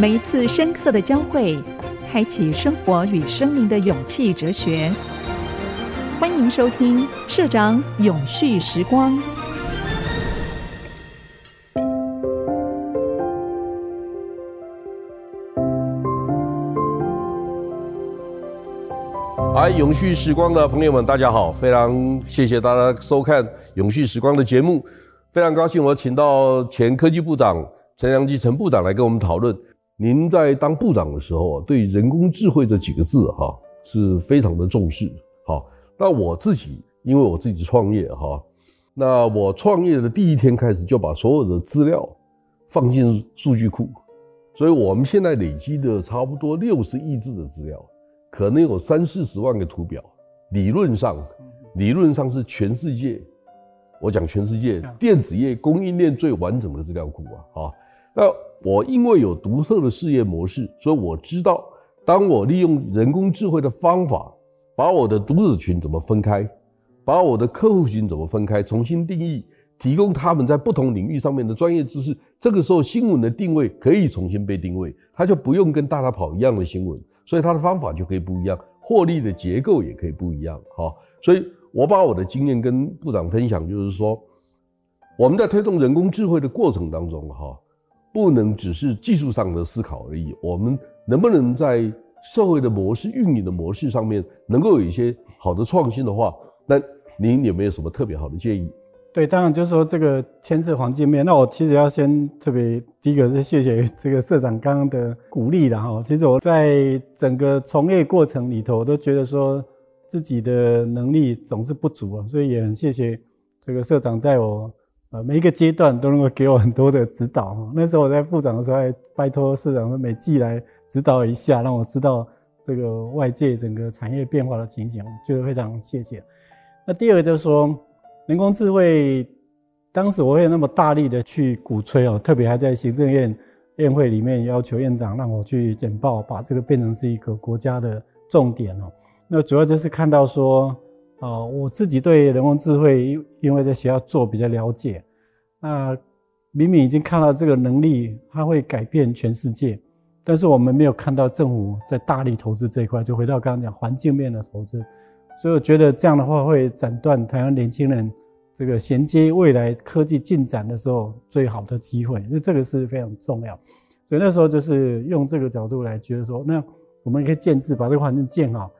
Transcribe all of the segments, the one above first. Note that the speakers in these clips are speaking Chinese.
每一次深刻的交汇，开启生活与生命的勇气哲学。欢迎收听《社长永续时光》。来，永续时光的朋友们，大家好！非常谢谢大家收看《永续时光》的节目，非常高兴我请到前科技部长陈良基陈部长来跟我们讨论。您在当部长的时候啊，对人工智慧这几个字哈是非常的重视。好，那我自己因为我自己创业哈，那我创业的第一天开始就把所有的资料放进数据库，所以我们现在累积的差不多六十亿字的资料。可能有三四十万个图表，理论上，理论上是全世界，我讲全世界电子业供应链最完整的资料库啊！好，那我因为有独特的事业模式，所以我知道，当我利用人工智慧的方法，把我的读者群怎么分开，把我的客户群怎么分开，重新定义，提供他们在不同领域上面的专业知识，这个时候新闻的定位可以重新被定位，他就不用跟大家跑一样的新闻。所以他的方法就可以不一样，获利的结构也可以不一样，哈。所以我把我的经验跟部长分享，就是说，我们在推动人工智慧的过程当中，哈，不能只是技术上的思考而已，我们能不能在社会的模式、运营的模式上面，能够有一些好的创新的话，那您有没有什么特别好的建议？对，当然就是说这个牵涉环境面，那我其实要先特别第一个是谢谢这个社长刚刚的鼓励了哈。其实我在整个从业过程里头，我都觉得说自己的能力总是不足啊，所以也很谢谢这个社长在我呃每一个阶段都能够给我很多的指导哈。那时候我在部长的时候，还拜托社长说每季来指导一下，让我知道这个外界整个产业变化的情形，就非常谢谢。那第二个就是说。人工智慧，当时我会那么大力的去鼓吹哦，特别还在行政院院会里面要求院长让我去简报，把这个变成是一个国家的重点哦。那主要就是看到说，啊，我自己对人工智慧，因为在学校做比较了解，那明明已经看到这个能力，它会改变全世界，但是我们没有看到政府在大力投资这一块。就回到刚刚讲环境面的投资。所以我觉得这样的话会斩断台湾年轻人这个衔接未来科技进展的时候最好的机会，因为这个是非常重要。所以那时候就是用这个角度来觉得说，那我们可以建制把这个环境建好。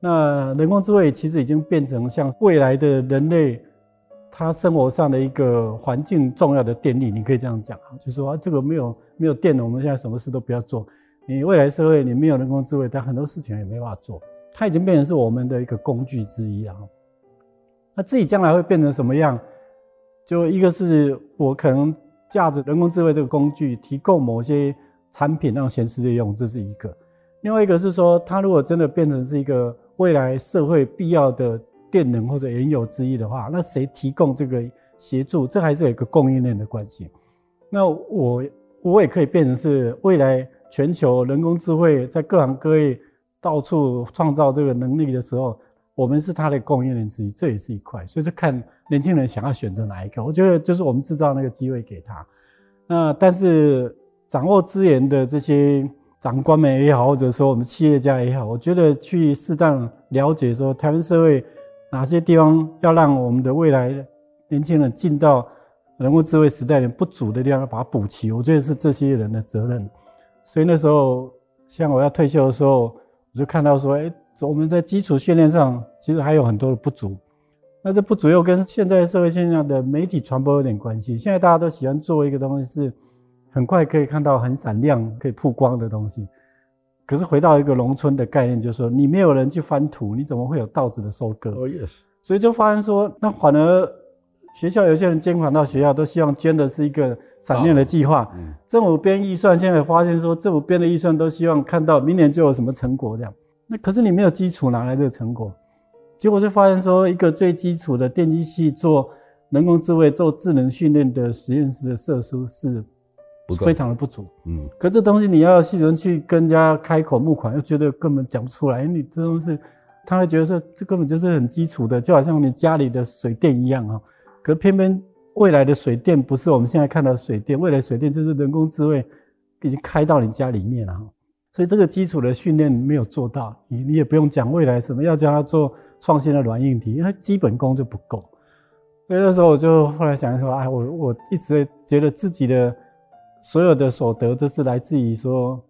那人工智慧其实已经变成像未来的人类他生活上的一个环境重要的电力，你可以这样讲，就是说这个没有没有电了，我们现在什么事都不要做。你未来社会你没有人工智慧，但很多事情也没办法做。它已经变成是我们的一个工具之一了。那自己将来会变成什么样？就一个是我可能驾着人工智慧这个工具，提供某些产品让全世界用，这是一个；另外一个是说，它如果真的变成是一个未来社会必要的电能或者原有之一的话，那谁提供这个协助？这还是有一个供应链的关系。那我我也可以变成是未来全球人工智慧在各行各业。到处创造这个能力的时候，我们是它的供应链之一，这也是一块。所以就看年轻人想要选择哪一个。我觉得就是我们制造那个机会给他。那但是掌握资源的这些长官们也好，或者说我们企业家也好，我觉得去适当了解说台湾社会哪些地方要让我们的未来年轻人进到人工智慧时代的不足的地方，要把它补齐。我觉得是这些人的责任。所以那时候，像我要退休的时候。我就看到说，哎，我们在基础训练上其实还有很多的不足。那这不足又跟现在社会现象的媒体传播有点关系。现在大家都喜欢做一个东西，是很快可以看到很闪亮、可以曝光的东西。可是回到一个农村的概念，就是说你没有人去翻土，你怎么会有稻子的收割？哦，yes。所以就发现说，那反而学校有些人捐款到学校，都希望捐的是一个闪亮的计划。政府编预算，现在发现说，政府编的预算都希望看到明年就有什么成果这样。那可是你没有基础，哪来这个成果？结果就发现说，一个最基础的电机系做人工智慧、做智能训练的实验室的设施是非常的不足。嗯。可这东西你要系统去跟人家开口募款，又觉得根本讲不出来。因为你这东西，他会觉得说，这根本就是很基础的，就好像你家里的水电一样啊。可偏偏未来的水电不是我们现在看到的水电，未来水电就是人工智慧已经开到你家里面了。所以这个基础的训练没有做到，你你也不用讲未来什么要教他做创新的软硬体，因为基本功就不够。所以那时候我就后来想说，哎，我我一直觉得自己的所有的所得，这是来自于说，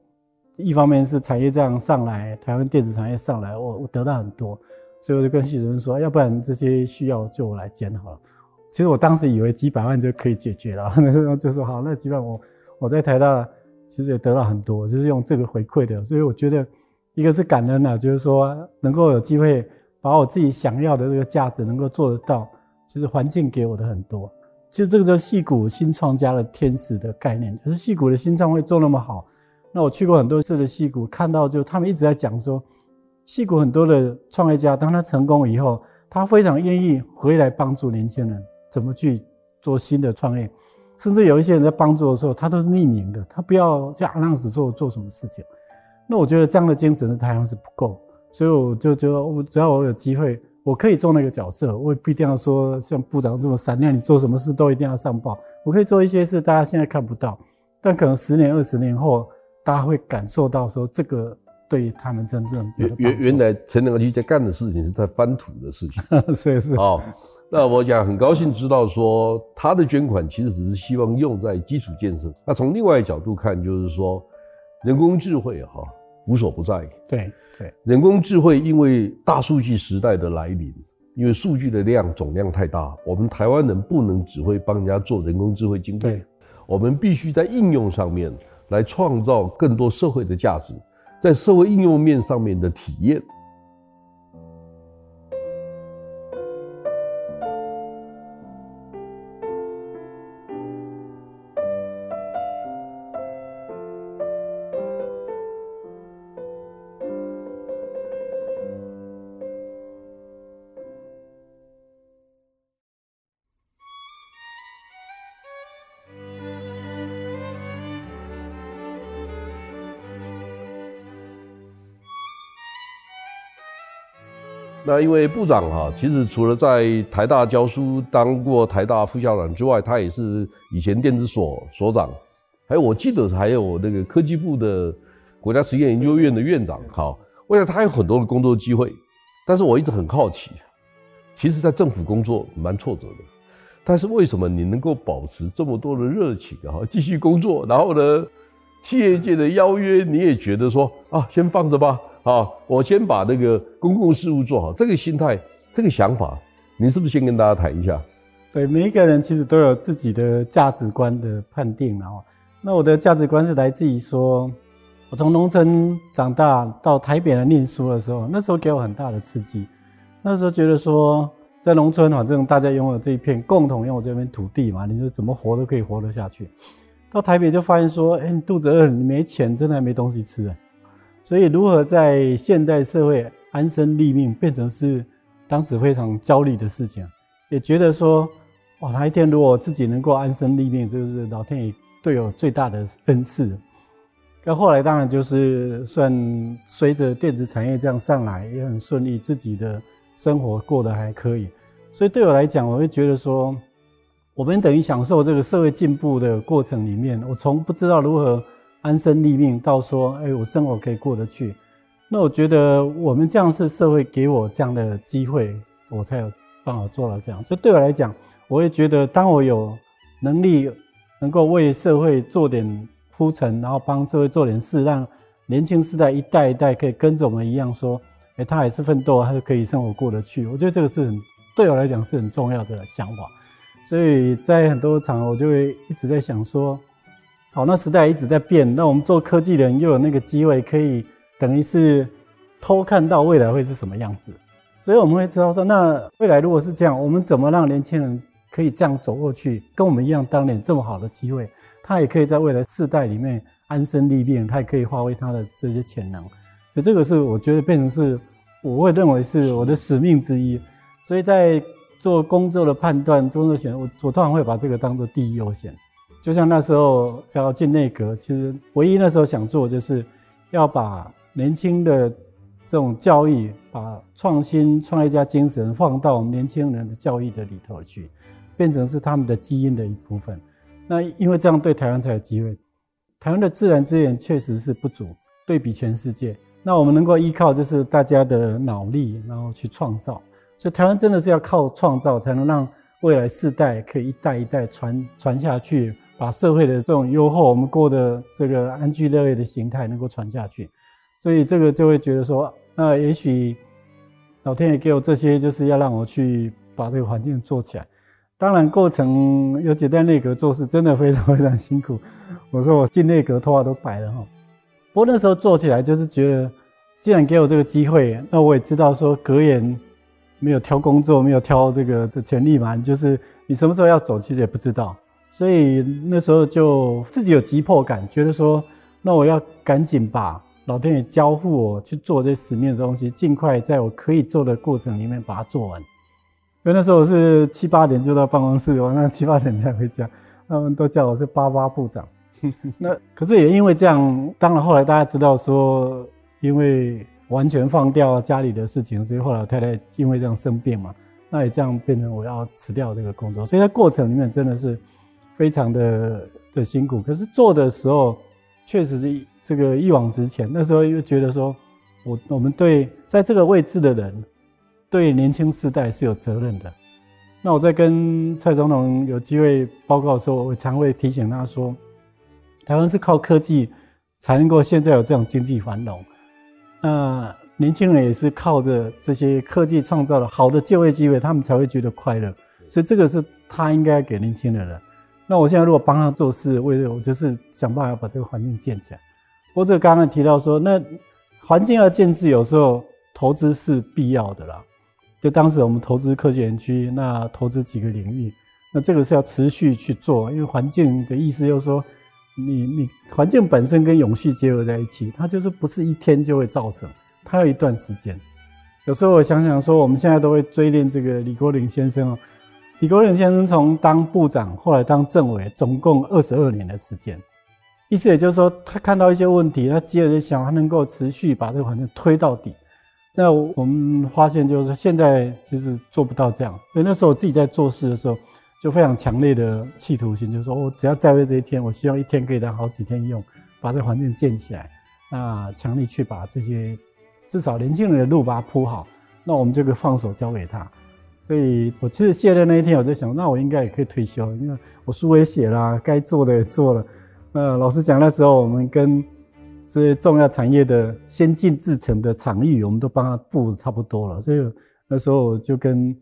一方面是产业这样上来，台湾电子产业上来，我我得到很多，所以我就跟系主任说，要不然这些需要就我来兼好了。其实我当时以为几百万就可以解决了，那时候就说好，那几百万我我在台大。其实也得到很多，就是用这个回馈的，所以我觉得一个是感恩啊，就是说能够有机会把我自己想要的这个价值能够做得到，其实环境给我的很多。其实这个就是矽谷新创家的天使的概念，就是戏谷的新创会做那么好。那我去过很多次的戏谷，看到就他们一直在讲说，戏谷很多的创业家，当他成功以后，他非常愿意回来帮助年轻人怎么去做新的创业。甚至有一些人在帮助的时候，他都是匿名的，他不要叫 announce 做做什么事情。那我觉得这样的精神在台湾是不够，所以我就觉得，我只要我有机会，我可以做那个角色，我也不一定要说像部长这么闪亮，你做什么事都一定要上报。我可以做一些事，大家现在看不到，但可能十年、二十年后，大家会感受到说这个对他们真正原原原来陈良基在干的事情是在翻土的事情，是是哦。那我讲很高兴知道说他的捐款其实只是希望用在基础建设。那从另外一个角度看，就是说人工智慧哈无所不在。对对，人工智慧因为大数据时代的来临，因为数据的量总量太大，我们台湾人不能只会帮人家做人工智慧晶片，我们必须在应用上面来创造更多社会的价值，在社会应用面上面的体验。那因为部长哈，其实除了在台大教书，当过台大副校长之外，他也是以前电子所所长，还有我记得还有那个科技部的国家实验研究院的院长。好，我想他有很多的工作机会，但是我一直很好奇，其实，在政府工作蛮挫折的，但是为什么你能够保持这么多的热情啊，继续工作？然后呢，企业界的邀约你也觉得说啊，先放着吧。好，我先把那个公共事务做好。这个心态，这个想法，你是不是先跟大家谈一下？对，每一个人其实都有自己的价值观的判定，然后，那我的价值观是来自于说，我从农村长大到台北来念书的时候，那时候给我很大的刺激。那时候觉得说，在农村反正大家拥有这一片共同拥有这片土地嘛，你说怎么活都可以活得下去。到台北就发现说，哎，你肚子饿，你没钱，真的还没东西吃。所以，如何在现代社会安身立命，变成是当时非常焦虑的事情。也觉得说，哇，哪一天如果自己能够安身立命，就是老天爷对我最大的恩赐。那后来当然就是算随着电子产业这样上来，也很顺利，自己的生活过得还可以。所以对我来讲，我会觉得说，我们等于享受这个社会进步的过程里面，我从不知道如何。安身立命，到说，哎，我生活可以过得去。那我觉得我们这样是社会给我这样的机会，我才有办法做到这样。所以对我来讲，我也觉得，当我有能力能够为社会做点铺陈，然后帮社会做点事，让年轻世代一代一代可以跟着我们一样说，哎，他还是奋斗，他就可以生活过得去。我觉得这个是很对我来讲是很重要的想法。所以在很多场合，我就会一直在想说。好，那时代一直在变，那我们做科技的人又有那个机会，可以等于是偷看到未来会是什么样子，所以我们会知道说，那未来如果是这样，我们怎么让年轻人可以这样走过去，跟我们一样当年这么好的机会，他也可以在未来世代里面安身立命，他也可以发挥他的这些潜能，所以这个是我觉得变成是我会认为是我的使命之一，所以在做工作的判断、工作选，我我通常会把这个当做第一优先。就像那时候要进内阁，其实唯一那时候想做，就是要把年轻的这种教育，把创新创业家精神放到年轻人的教育的里头去，变成是他们的基因的一部分。那因为这样对台湾才有机会。台湾的自然资源确实是不足，对比全世界。那我们能够依靠就是大家的脑力，然后去创造。所以台湾真的是要靠创造，才能让未来世代可以一代一代传传下去，把社会的这种优厚，我们过的这个安居乐业的形态能够传下去。所以这个就会觉得说，那也许老天爷给我这些，就是要让我去把这个环境做起来。当然，过程有几代内阁做事真的非常非常辛苦。我说我进内阁头发都白了哈。不过那时候做起来就是觉得，既然给我这个机会，那我也知道说格言没有挑工作，没有挑这个的权利嘛，就是你什么时候要走，其实也不知道。所以那时候就自己有急迫感，觉得说，那我要赶紧把老天爷交付我去做这使命的东西，尽快在我可以做的过程里面把它做完。因为那时候我是七八点就到办公室，晚上七八点才回家。他们都叫我是八八部长。那可是也因为这样，当然后来大家知道说，因为完全放掉家里的事情，所以后来太太因为这样生病嘛，那也这样变成我要辞掉这个工作。所以在过程里面真的是非常的的辛苦。可是做的时候确实是这个一往直前。那时候又觉得说，我我们对在这个位置的人。对年轻世代是有责任的。那我在跟蔡总统有机会报告的时候，我常会提醒他说，台湾是靠科技才能够现在有这种经济繁荣。那年轻人也是靠着这些科技创造了好的就业机会，他们才会觉得快乐。所以这个是他应该给年轻人的。那我现在如果帮他做事，为了我就是想办法把这个环境建起来。或者刚刚提到说，那环境要建设，有时候投资是必要的啦。就当时我们投资科技园区，那投资几个领域，那这个是要持续去做，因为环境的意思就是说你，你环境本身跟永续结合在一起，它就是不是一天就会造成，它有一段时间。有时候我想想说，我们现在都会追念这个李国麟先生哦，李国麟先生从当部长，后来当政委，总共二十二年的时间，意思也就是说，他看到一些问题，他接着想，他能够持续把这个环境推到底。那我们发现，就是现在其实做不到这样。所以那时候我自己在做事的时候，就非常强烈的企图心，就是说我只要在位这一天，我希望一天可以当好几天用，把这个环境建起来。那强力去把这些至少年轻人的路把它铺好，那我们这个放手交给他。所以我其实卸任那一天，我在想，那我应该也可以退休，因为我书也写了，该做的也做了。那老实讲，那时候我们跟这些重要产业的先进制程的场域，我们都帮他布差不多了。所以那时候我就跟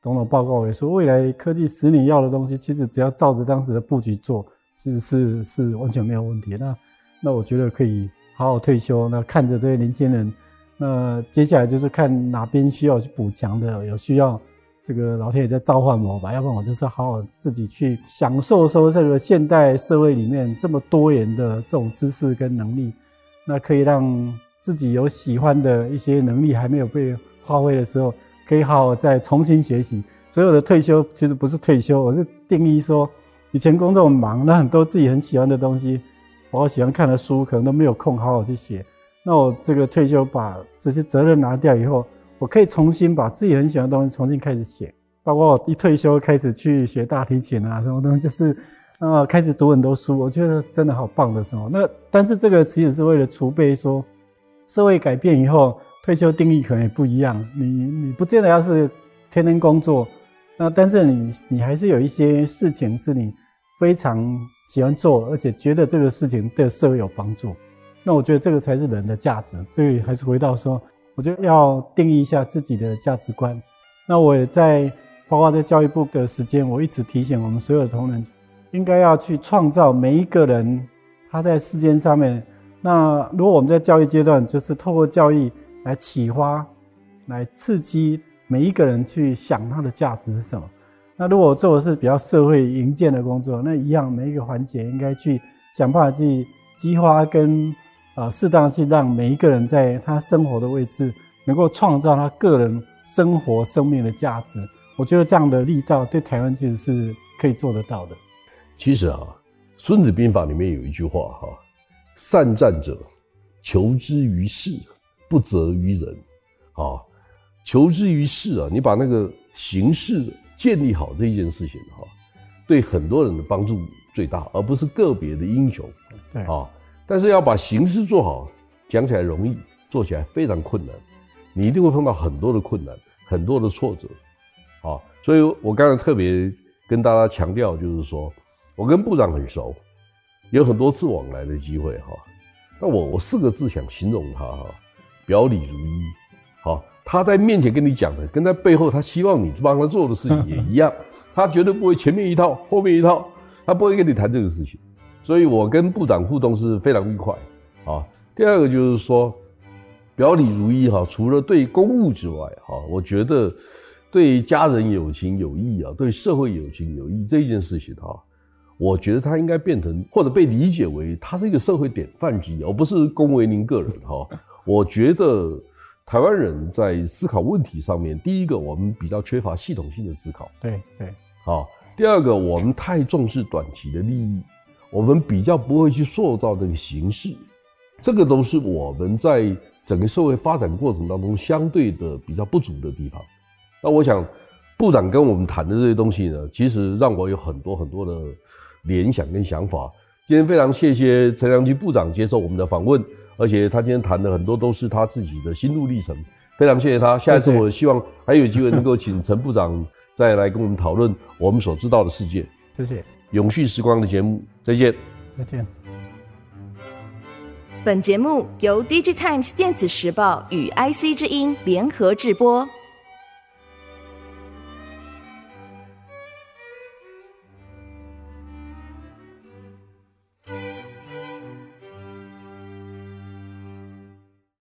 总统报告也说，未来科技十年要的东西，其实只要照着当时的布局做，其实是是完全没有问题。那那我觉得可以好好退休，那看着这些年轻人，那接下来就是看哪边需要去补强的，有需要这个老天爷在召唤我吧，要不然我就是好好自己去享受说这个现代社会里面这么多元的这种知识跟能力。那可以让自己有喜欢的一些能力还没有被发挥的时候，可以好好再重新学习。所有的退休其实不是退休，我是定义说，以前工作很忙，那很多自己很喜欢的东西，我喜欢看的书，可能都没有空好好去写。那我这个退休把这些责任拿掉以后，我可以重新把自己很喜欢的东西重新开始写。包括我一退休开始去学大提琴啊，什么东西就是。啊，开始读很多书，我觉得真的好棒的时候。那但是这个其实是为了储备，说社会改变以后，退休定义可能也不一样。你你不见得要是天天工作，那但是你你还是有一些事情是你非常喜欢做，而且觉得这个事情对社会有帮助。那我觉得这个才是人的价值。所以还是回到说，我觉得要定义一下自己的价值观。那我也在包括在教育部的时间，我一直提醒我们所有的同仁。应该要去创造每一个人，他在世间上面。那如果我们在教育阶段，就是透过教育来启发、来刺激每一个人去想他的价值是什么。那如果我做的是比较社会营建的工作，那一样每一个环节应该去想办法去激发跟啊适当去让每一个人在他生活的位置能够创造他个人生活生命的价值。我觉得这样的力道对台湾其实是可以做得到的。其实啊，《孙子兵法》里面有一句话哈：“善战者，求之于事，不责于人。”啊，求之于事啊，你把那个形式建立好这一件事情哈，对很多人的帮助最大，而不是个别的英雄。对啊，但是要把形式做好，讲起来容易，做起来非常困难，你一定会碰到很多的困难，很多的挫折，啊，所以我刚才特别跟大家强调，就是说我跟部长很熟，有很多次往来的机会哈。那我我四个字想形容他哈，表里如一。好，他在面前跟你讲的，跟在背后他希望你帮他做的事情也一样，他绝对不会前面一套后面一套，他不会跟你谈这个事情。所以我跟部长互动是非常愉快。啊，第二个就是说，表里如一哈，除了对公务之外哈，我觉得对家人有情有义啊，对社会有情有义这件事情哈。我觉得他应该变成或者被理解为他是一个社会典范之一，而不是恭维您个人哈。我觉得台湾人在思考问题上面，第一个我们比较缺乏系统性的思考，对对，好。第二个我们太重视短期的利益，我们比较不会去塑造这个形式，这个都是我们在整个社会发展过程当中相对的比较不足的地方。那我想部长跟我们谈的这些东西呢，其实让我有很多很多的。联想跟想法，今天非常谢谢陈良基部长接受我们的访问，而且他今天谈的很多都是他自己的心路历程，非常谢谢他。下一次我希望还有机会能够请陈部长再来跟我们讨论我们所知道的世界。谢谢。永续时光的节目，再见。再见。本节目由 DigiTimes 电子时报与 IC 之音联合制播。